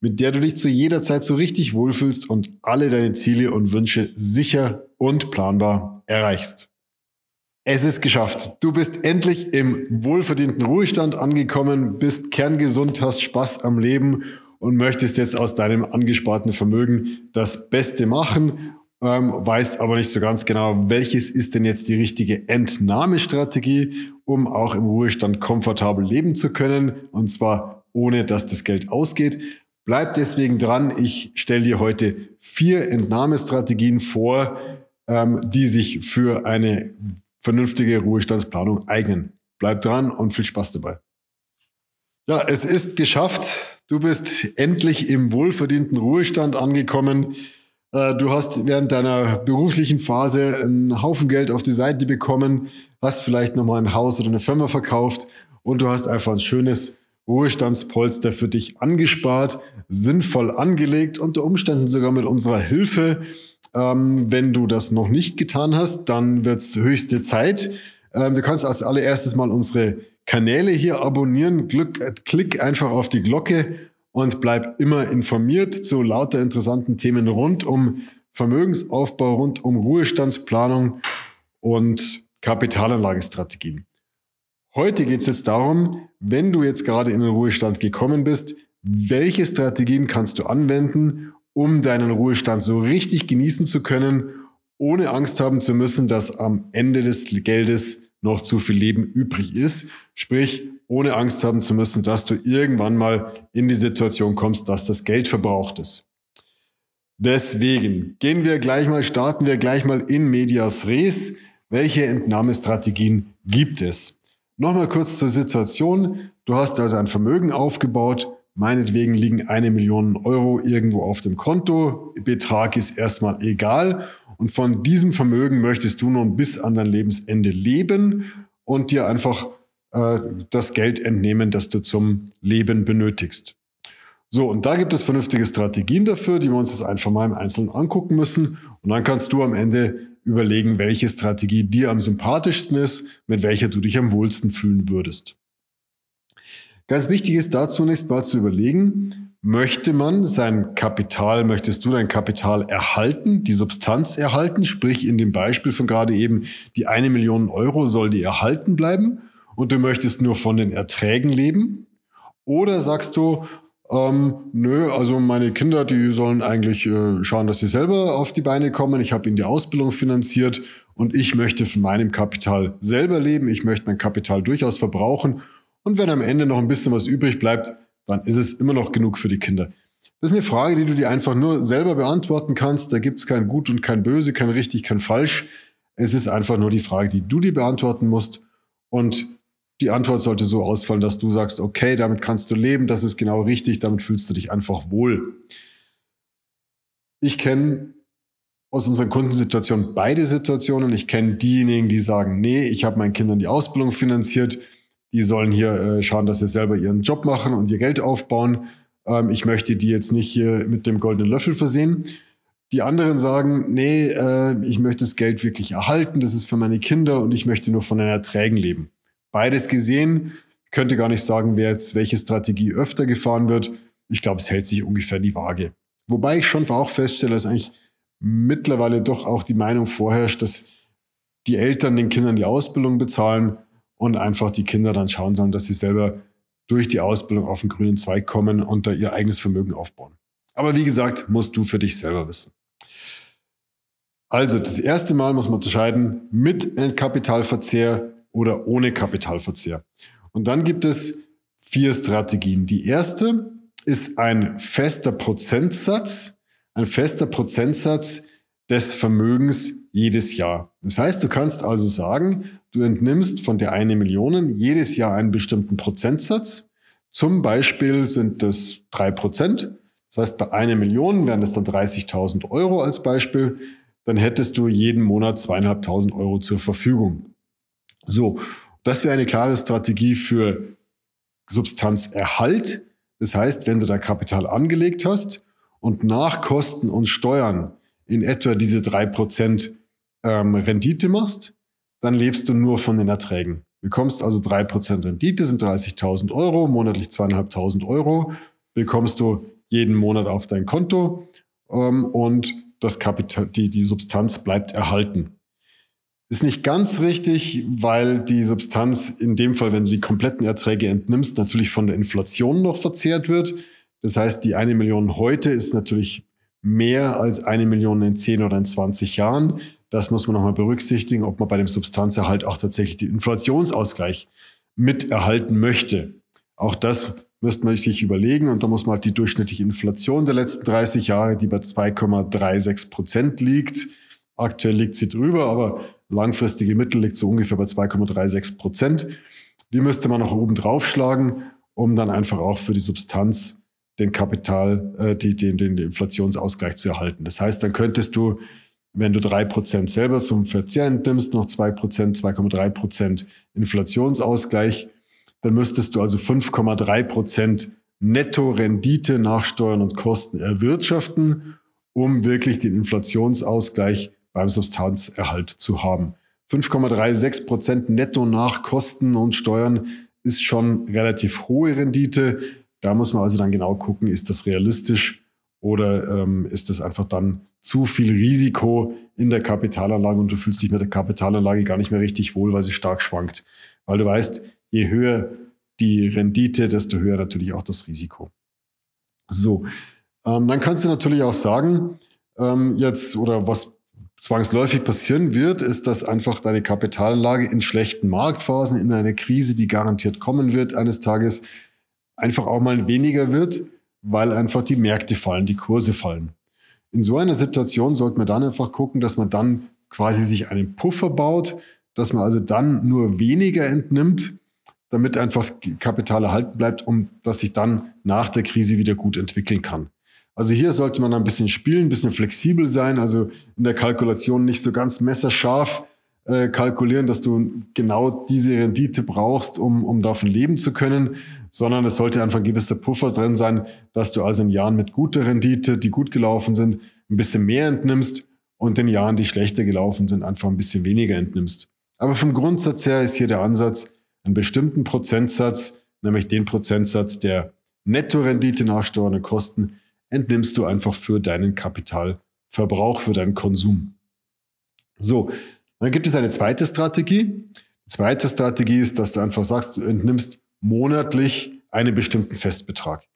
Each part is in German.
mit der du dich zu jeder Zeit so richtig wohlfühlst und alle deine Ziele und Wünsche sicher und planbar erreichst. Es ist geschafft. Du bist endlich im wohlverdienten Ruhestand angekommen, bist kerngesund, hast Spaß am Leben und möchtest jetzt aus deinem angesparten Vermögen das Beste machen, ähm, weißt aber nicht so ganz genau, welches ist denn jetzt die richtige Entnahmestrategie, um auch im Ruhestand komfortabel leben zu können und zwar ohne dass das Geld ausgeht. Bleib deswegen dran. Ich stelle dir heute vier Entnahmestrategien vor, ähm, die sich für eine vernünftige Ruhestandsplanung eignen. Bleib dran und viel Spaß dabei. Ja, es ist geschafft. Du bist endlich im wohlverdienten Ruhestand angekommen. Äh, du hast während deiner beruflichen Phase einen Haufen Geld auf die Seite bekommen, hast vielleicht nochmal ein Haus oder eine Firma verkauft und du hast einfach ein schönes Ruhestandspolster für dich angespart, sinnvoll angelegt, unter Umständen sogar mit unserer Hilfe. Ähm, wenn du das noch nicht getan hast, dann wird es höchste Zeit. Ähm, du kannst als allererstes mal unsere Kanäle hier abonnieren. Glück, äh, klick einfach auf die Glocke und bleib immer informiert zu lauter interessanten Themen rund um Vermögensaufbau, rund um Ruhestandsplanung und Kapitalanlagestrategien. Heute geht es jetzt darum, wenn du jetzt gerade in den Ruhestand gekommen bist, welche Strategien kannst du anwenden, um deinen Ruhestand so richtig genießen zu können, ohne Angst haben zu müssen, dass am Ende des Geldes noch zu viel Leben übrig ist. Sprich, ohne Angst haben zu müssen, dass du irgendwann mal in die Situation kommst, dass das Geld verbraucht ist. Deswegen gehen wir gleich mal, starten wir gleich mal in Medias Res. Welche Entnahmestrategien gibt es? Nochmal kurz zur Situation. Du hast also ein Vermögen aufgebaut. Meinetwegen liegen eine Million Euro irgendwo auf dem Konto. Betrag ist erstmal egal. Und von diesem Vermögen möchtest du nun bis an dein Lebensende leben und dir einfach äh, das Geld entnehmen, das du zum Leben benötigst. So, und da gibt es vernünftige Strategien dafür, die wir uns jetzt einfach mal im Einzelnen angucken müssen. Und dann kannst du am Ende überlegen, welche Strategie dir am sympathischsten ist, mit welcher du dich am wohlsten fühlen würdest. Ganz wichtig ist dazu zunächst mal zu überlegen, möchte man sein Kapital, möchtest du dein Kapital erhalten, die Substanz erhalten, sprich in dem Beispiel von gerade eben, die eine Million Euro soll die erhalten bleiben und du möchtest nur von den Erträgen leben? Oder sagst du, ähm, nö, also meine Kinder, die sollen eigentlich äh, schauen, dass sie selber auf die Beine kommen. Ich habe ihnen die Ausbildung finanziert und ich möchte von meinem Kapital selber leben. Ich möchte mein Kapital durchaus verbrauchen. Und wenn am Ende noch ein bisschen was übrig bleibt, dann ist es immer noch genug für die Kinder. Das ist eine Frage, die du dir einfach nur selber beantworten kannst. Da gibt es kein Gut und kein Böse, kein richtig, kein Falsch. Es ist einfach nur die Frage, die du dir beantworten musst. Und die Antwort sollte so ausfallen, dass du sagst, okay, damit kannst du leben, das ist genau richtig, damit fühlst du dich einfach wohl. Ich kenne aus unseren Kundensituationen beide Situationen. Ich kenne diejenigen, die sagen, nee, ich habe meinen Kindern die Ausbildung finanziert, die sollen hier äh, schauen, dass sie selber ihren Job machen und ihr Geld aufbauen. Ähm, ich möchte die jetzt nicht hier mit dem goldenen Löffel versehen. Die anderen sagen, nee, äh, ich möchte das Geld wirklich erhalten, das ist für meine Kinder und ich möchte nur von den Erträgen leben beides gesehen. Ich könnte gar nicht sagen, wer jetzt welche Strategie öfter gefahren wird. Ich glaube, es hält sich ungefähr die Waage. Wobei ich schon auch feststelle, dass eigentlich mittlerweile doch auch die Meinung vorherrscht, dass die Eltern den Kindern die Ausbildung bezahlen und einfach die Kinder dann schauen sollen, dass sie selber durch die Ausbildung auf den grünen Zweig kommen und da ihr eigenes Vermögen aufbauen. Aber wie gesagt, musst du für dich selber wissen. Also das erste Mal muss man unterscheiden mit Kapitalverzehr oder ohne Kapitalverzehr. Und dann gibt es vier Strategien. Die erste ist ein fester Prozentsatz, ein fester Prozentsatz des Vermögens jedes Jahr. Das heißt, du kannst also sagen, du entnimmst von der eine Million jedes Jahr einen bestimmten Prozentsatz. Zum Beispiel sind das drei Prozent. Das heißt, bei einer Million wären das dann 30.000 Euro als Beispiel. Dann hättest du jeden Monat zweieinhalbtausend Euro zur Verfügung. So, das wäre eine klare Strategie für Substanzerhalt. Das heißt, wenn du da Kapital angelegt hast und nach Kosten und Steuern in etwa diese drei Prozent ähm, Rendite machst, dann lebst du nur von den Erträgen. Bekommst also drei Prozent Rendite, sind 30.000 Euro, monatlich 2.500 Euro, bekommst du jeden Monat auf dein Konto ähm, und das Kapital, die, die Substanz bleibt erhalten. Ist nicht ganz richtig, weil die Substanz in dem Fall, wenn du die kompletten Erträge entnimmst, natürlich von der Inflation noch verzehrt wird. Das heißt, die eine Million heute ist natürlich mehr als eine Million in 10 oder in 20 Jahren. Das muss man nochmal berücksichtigen, ob man bei dem Substanzerhalt auch tatsächlich den Inflationsausgleich miterhalten möchte. Auch das müsste man sich überlegen und da muss man halt die durchschnittliche Inflation der letzten 30 Jahre, die bei 2,36 Prozent liegt. Aktuell liegt sie drüber, aber langfristige Mittel liegt so ungefähr bei 2,36 Prozent. Die müsste man noch oben draufschlagen, um dann einfach auch für die Substanz den Kapital, äh, die, den, den Inflationsausgleich zu erhalten. Das heißt, dann könntest du, wenn du drei Prozent selber zum Verzehr entnimmst, noch zwei Prozent, 2,3 Prozent Inflationsausgleich, dann müsstest du also 5,3 Prozent Netto-Rendite nach Steuern und Kosten erwirtschaften, um wirklich den Inflationsausgleich beim Substanzerhalt zu haben. 5,36 Prozent netto nach Kosten und Steuern ist schon relativ hohe Rendite. Da muss man also dann genau gucken, ist das realistisch oder ähm, ist das einfach dann zu viel Risiko in der Kapitalanlage und du fühlst dich mit der Kapitalanlage gar nicht mehr richtig wohl, weil sie stark schwankt. Weil du weißt, je höher die Rendite, desto höher natürlich auch das Risiko. So, ähm, dann kannst du natürlich auch sagen, ähm, jetzt oder was zwangsläufig passieren wird, ist, dass einfach deine Kapitalanlage in schlechten Marktphasen, in einer Krise, die garantiert kommen wird eines Tages, einfach auch mal weniger wird, weil einfach die Märkte fallen, die Kurse fallen. In so einer Situation sollte man dann einfach gucken, dass man dann quasi sich einen Puffer baut, dass man also dann nur weniger entnimmt, damit einfach Kapital erhalten bleibt, um dass sich dann nach der Krise wieder gut entwickeln kann. Also hier sollte man ein bisschen spielen, ein bisschen flexibel sein, also in der Kalkulation nicht so ganz messerscharf äh, kalkulieren, dass du genau diese Rendite brauchst, um, um davon leben zu können, sondern es sollte einfach ein gewisser Puffer drin sein, dass du also in Jahren mit guter Rendite, die gut gelaufen sind, ein bisschen mehr entnimmst und in Jahren, die schlechter gelaufen sind, einfach ein bisschen weniger entnimmst. Aber vom Grundsatz her ist hier der Ansatz, einen bestimmten Prozentsatz, nämlich den Prozentsatz der Nettorendite nach Steuern Kosten, entnimmst du einfach für deinen Kapitalverbrauch, für deinen Konsum. So, dann gibt es eine zweite Strategie. Die zweite Strategie ist, dass du einfach sagst, du entnimmst monatlich einen bestimmten Festbetrag.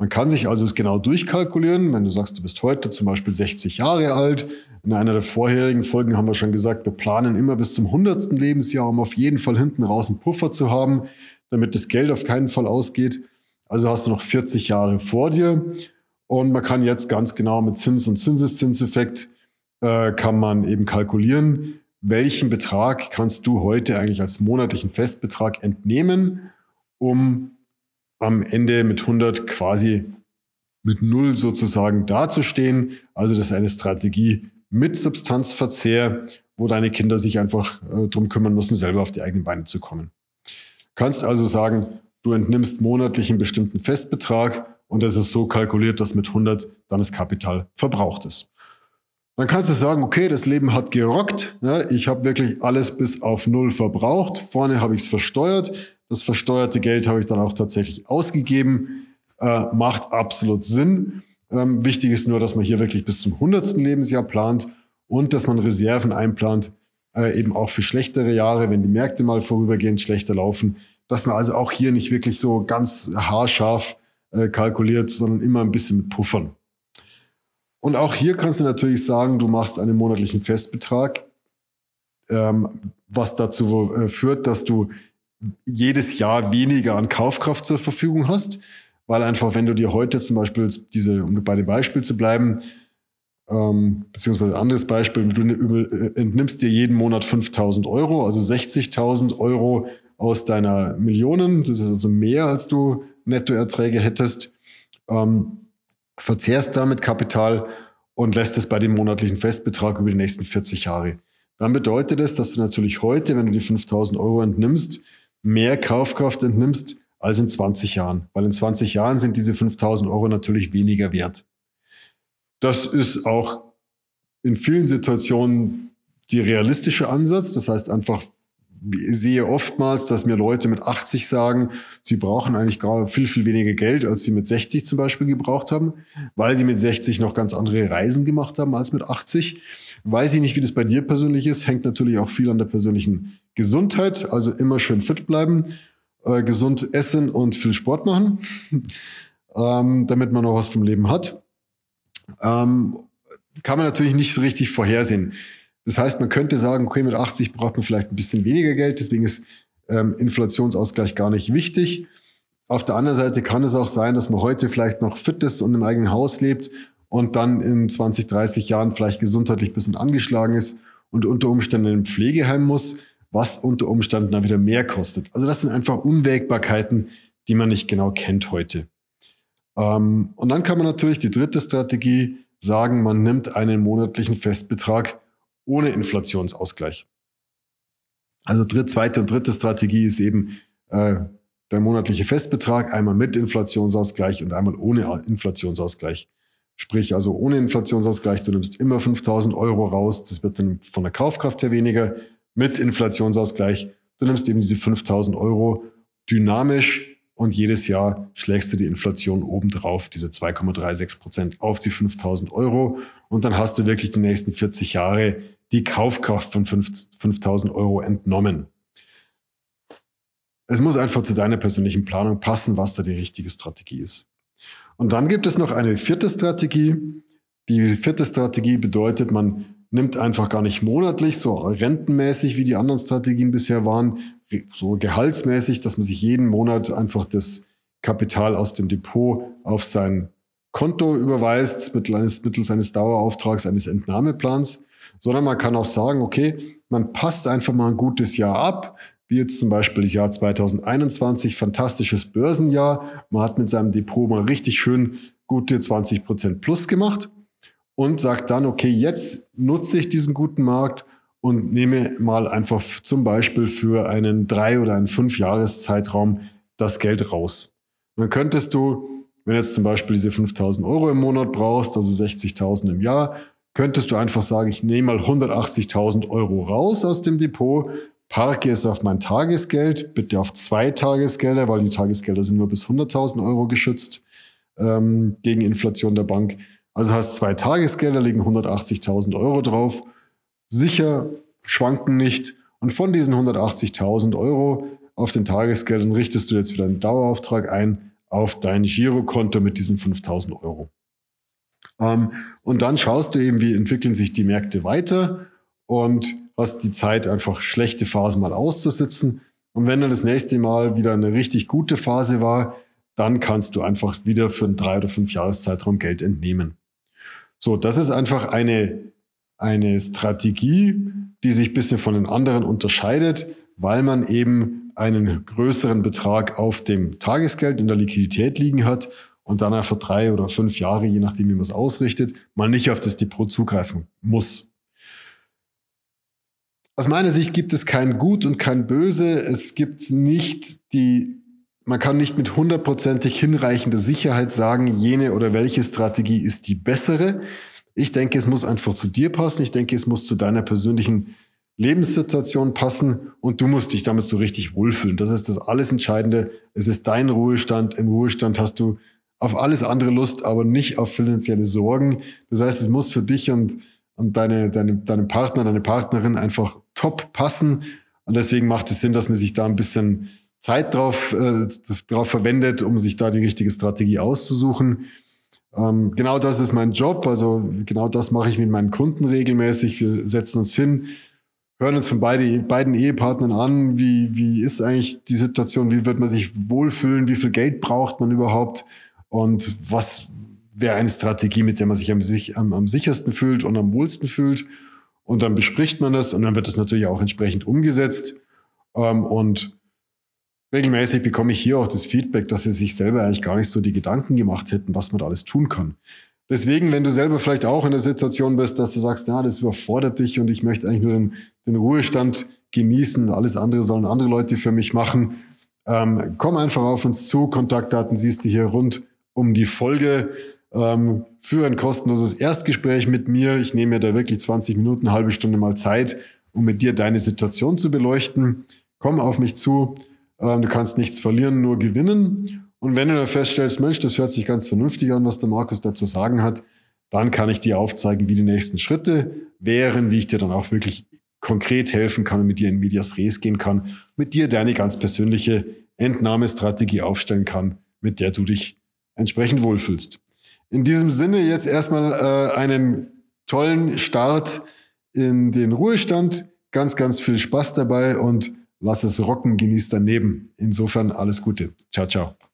Man kann sich also es genau durchkalkulieren, wenn du sagst, du bist heute zum Beispiel 60 Jahre alt. In einer der vorherigen Folgen haben wir schon gesagt, wir planen immer bis zum 100. Lebensjahr, um auf jeden Fall hinten raus einen Puffer zu haben, damit das Geld auf keinen Fall ausgeht. Also hast du noch 40 Jahre vor dir und man kann jetzt ganz genau mit Zins- und Zinseszinseffekt äh, kann man eben kalkulieren, welchen Betrag kannst du heute eigentlich als monatlichen Festbetrag entnehmen, um am Ende mit 100 quasi mit Null sozusagen dazustehen. Also das ist eine Strategie mit Substanzverzehr, wo deine Kinder sich einfach äh, drum kümmern müssen, selber auf die eigenen Beine zu kommen. Kannst also sagen, du entnimmst monatlich einen bestimmten Festbetrag und das ist so kalkuliert, dass mit 100 dann das Kapital verbraucht ist. Dann kannst du sagen, okay, das Leben hat gerockt. Ja, ich habe wirklich alles bis auf Null verbraucht. Vorne habe ich es versteuert. Das versteuerte Geld habe ich dann auch tatsächlich ausgegeben. Äh, macht absolut Sinn. Ähm, wichtig ist nur, dass man hier wirklich bis zum 100. Lebensjahr plant und dass man Reserven einplant, äh, eben auch für schlechtere Jahre, wenn die Märkte mal vorübergehend schlechter laufen. Dass man also auch hier nicht wirklich so ganz haarscharf äh, kalkuliert, sondern immer ein bisschen mit Puffern. Und auch hier kannst du natürlich sagen, du machst einen monatlichen Festbetrag, ähm, was dazu äh, führt, dass du jedes Jahr weniger an Kaufkraft zur Verfügung hast, weil einfach, wenn du dir heute zum Beispiel diese, um bei dem Beispiel zu bleiben, ähm, beziehungsweise ein anderes Beispiel, du äh, entnimmst dir jeden Monat 5000 Euro, also 60.000 Euro aus deiner Millionen, das ist also mehr, als du Nettoerträge hättest, ähm, verzehrst damit Kapital und lässt es bei dem monatlichen Festbetrag über die nächsten 40 Jahre. Dann bedeutet es, dass du natürlich heute, wenn du die 5000 Euro entnimmst, mehr Kaufkraft entnimmst als in 20 Jahren. Weil in 20 Jahren sind diese 5000 Euro natürlich weniger wert. Das ist auch in vielen Situationen die realistische Ansatz. Das heißt einfach, sehe oftmals, dass mir Leute mit 80 sagen, sie brauchen eigentlich gar viel, viel weniger Geld, als sie mit 60 zum Beispiel gebraucht haben, weil sie mit 60 noch ganz andere Reisen gemacht haben als mit 80. Weiß ich nicht, wie das bei dir persönlich ist, hängt natürlich auch viel an der persönlichen Gesundheit, also immer schön fit bleiben, äh, gesund essen und viel Sport machen, ähm, damit man noch was vom Leben hat. Ähm, kann man natürlich nicht so richtig vorhersehen. Das heißt, man könnte sagen, okay, mit 80 braucht man vielleicht ein bisschen weniger Geld, deswegen ist ähm, Inflationsausgleich gar nicht wichtig. Auf der anderen Seite kann es auch sein, dass man heute vielleicht noch fit ist und im eigenen Haus lebt und dann in 20, 30 Jahren vielleicht gesundheitlich ein bisschen angeschlagen ist und unter Umständen in ein Pflegeheim muss, was unter Umständen dann wieder mehr kostet. Also das sind einfach Unwägbarkeiten, die man nicht genau kennt heute. Ähm, und dann kann man natürlich die dritte Strategie sagen, man nimmt einen monatlichen Festbetrag ohne Inflationsausgleich. Also dritt, zweite und dritte Strategie ist eben äh, der monatliche Festbetrag, einmal mit Inflationsausgleich und einmal ohne Inflationsausgleich. Sprich, also ohne Inflationsausgleich, du nimmst immer 5000 Euro raus, das wird dann von der Kaufkraft her weniger. Mit Inflationsausgleich, du nimmst eben diese 5000 Euro dynamisch und jedes Jahr schlägst du die Inflation obendrauf, diese 2,36 Prozent auf die 5000 Euro und dann hast du wirklich die nächsten 40 Jahre die Kaufkraft von 5000 Euro entnommen. Es muss einfach zu deiner persönlichen Planung passen, was da die richtige Strategie ist. Und dann gibt es noch eine vierte Strategie. Die vierte Strategie bedeutet, man nimmt einfach gar nicht monatlich, so rentenmäßig, wie die anderen Strategien bisher waren, so gehaltsmäßig, dass man sich jeden Monat einfach das Kapital aus dem Depot auf sein Konto überweist, mittels, mittels eines Dauerauftrags, eines Entnahmeplans, sondern man kann auch sagen, okay, man passt einfach mal ein gutes Jahr ab, wie jetzt zum Beispiel das Jahr 2021, fantastisches Börsenjahr. Man hat mit seinem Depot mal richtig schön gute 20 Prozent plus gemacht und sagt dann, okay, jetzt nutze ich diesen guten Markt und nehme mal einfach zum Beispiel für einen drei oder einen fünf Jahreszeitraum das Geld raus. Dann könntest du, wenn jetzt zum Beispiel diese 5000 Euro im Monat brauchst, also 60.000 im Jahr, könntest du einfach sagen, ich nehme mal 180.000 Euro raus aus dem Depot, parke es auf mein Tagesgeld, bitte auf zwei Tagesgelder, weil die Tagesgelder sind nur bis 100.000 Euro geschützt ähm, gegen Inflation der Bank. Also hast zwei Tagesgelder, liegen 180.000 Euro drauf sicher, schwanken nicht. Und von diesen 180.000 Euro auf den Tagesgeldern richtest du jetzt wieder einen Dauerauftrag ein auf dein Girokonto mit diesen 5.000 Euro. Ähm, und dann schaust du eben, wie entwickeln sich die Märkte weiter und hast die Zeit, einfach schlechte Phasen mal auszusitzen. Und wenn dann das nächste Mal wieder eine richtig gute Phase war, dann kannst du einfach wieder für einen drei oder fünf Jahreszeitraum Geld entnehmen. So, das ist einfach eine eine Strategie, die sich ein bisschen von den anderen unterscheidet, weil man eben einen größeren Betrag auf dem Tagesgeld in der Liquidität liegen hat und dann einfach drei oder fünf Jahre, je nachdem, wie man es ausrichtet, man nicht auf das Depot zugreifen muss. Aus meiner Sicht gibt es kein Gut und kein Böse. Es gibt nicht die, man kann nicht mit hundertprozentig hinreichender Sicherheit sagen, jene oder welche Strategie ist die bessere. Ich denke, es muss einfach zu dir passen. Ich denke, es muss zu deiner persönlichen Lebenssituation passen und du musst dich damit so richtig wohlfühlen. Das ist das alles Entscheidende. Es ist dein Ruhestand. Im Ruhestand hast du auf alles andere Lust, aber nicht auf finanzielle Sorgen. Das heißt, es muss für dich und, und deine, deine, deine Partner, deine Partnerin einfach top passen. Und deswegen macht es Sinn, dass man sich da ein bisschen Zeit drauf, äh, drauf verwendet, um sich da die richtige Strategie auszusuchen. Ähm, genau das ist mein Job. Also genau das mache ich mit meinen Kunden regelmäßig. Wir setzen uns hin, hören uns von beide, beiden Ehepartnern an, wie, wie ist eigentlich die Situation, wie wird man sich wohlfühlen, wie viel Geld braucht man überhaupt und was wäre eine Strategie, mit der man sich am, am, am sichersten fühlt und am wohlsten fühlt. Und dann bespricht man das und dann wird das natürlich auch entsprechend umgesetzt. Ähm, und regelmäßig bekomme ich hier auch das Feedback, dass sie sich selber eigentlich gar nicht so die Gedanken gemacht hätten, was man da alles tun kann. Deswegen, wenn du selber vielleicht auch in der Situation bist, dass du sagst, ja, das überfordert dich und ich möchte eigentlich nur den, den Ruhestand genießen, alles andere sollen andere Leute für mich machen, ähm, komm einfach auf uns zu. Kontaktdaten siehst du hier rund um die Folge. Ähm, für ein kostenloses Erstgespräch mit mir. Ich nehme mir da wirklich 20 Minuten, halbe Stunde mal Zeit, um mit dir deine Situation zu beleuchten. Komm auf mich zu. Ähm, du kannst nichts verlieren, nur gewinnen. Und wenn du dann feststellst, Mensch, das hört sich ganz vernünftig an, was der Markus da zu sagen hat, dann kann ich dir aufzeigen, wie die nächsten Schritte wären, wie ich dir dann auch wirklich konkret helfen kann und mit dir in Medias Res gehen kann, mit dir deine ganz persönliche Entnahmestrategie aufstellen kann, mit der du dich entsprechend wohlfühlst. In diesem Sinne jetzt erstmal äh, einen tollen Start in den Ruhestand. Ganz, ganz viel Spaß dabei und lass es rocken, genieß daneben. Insofern alles Gute. Ciao, ciao.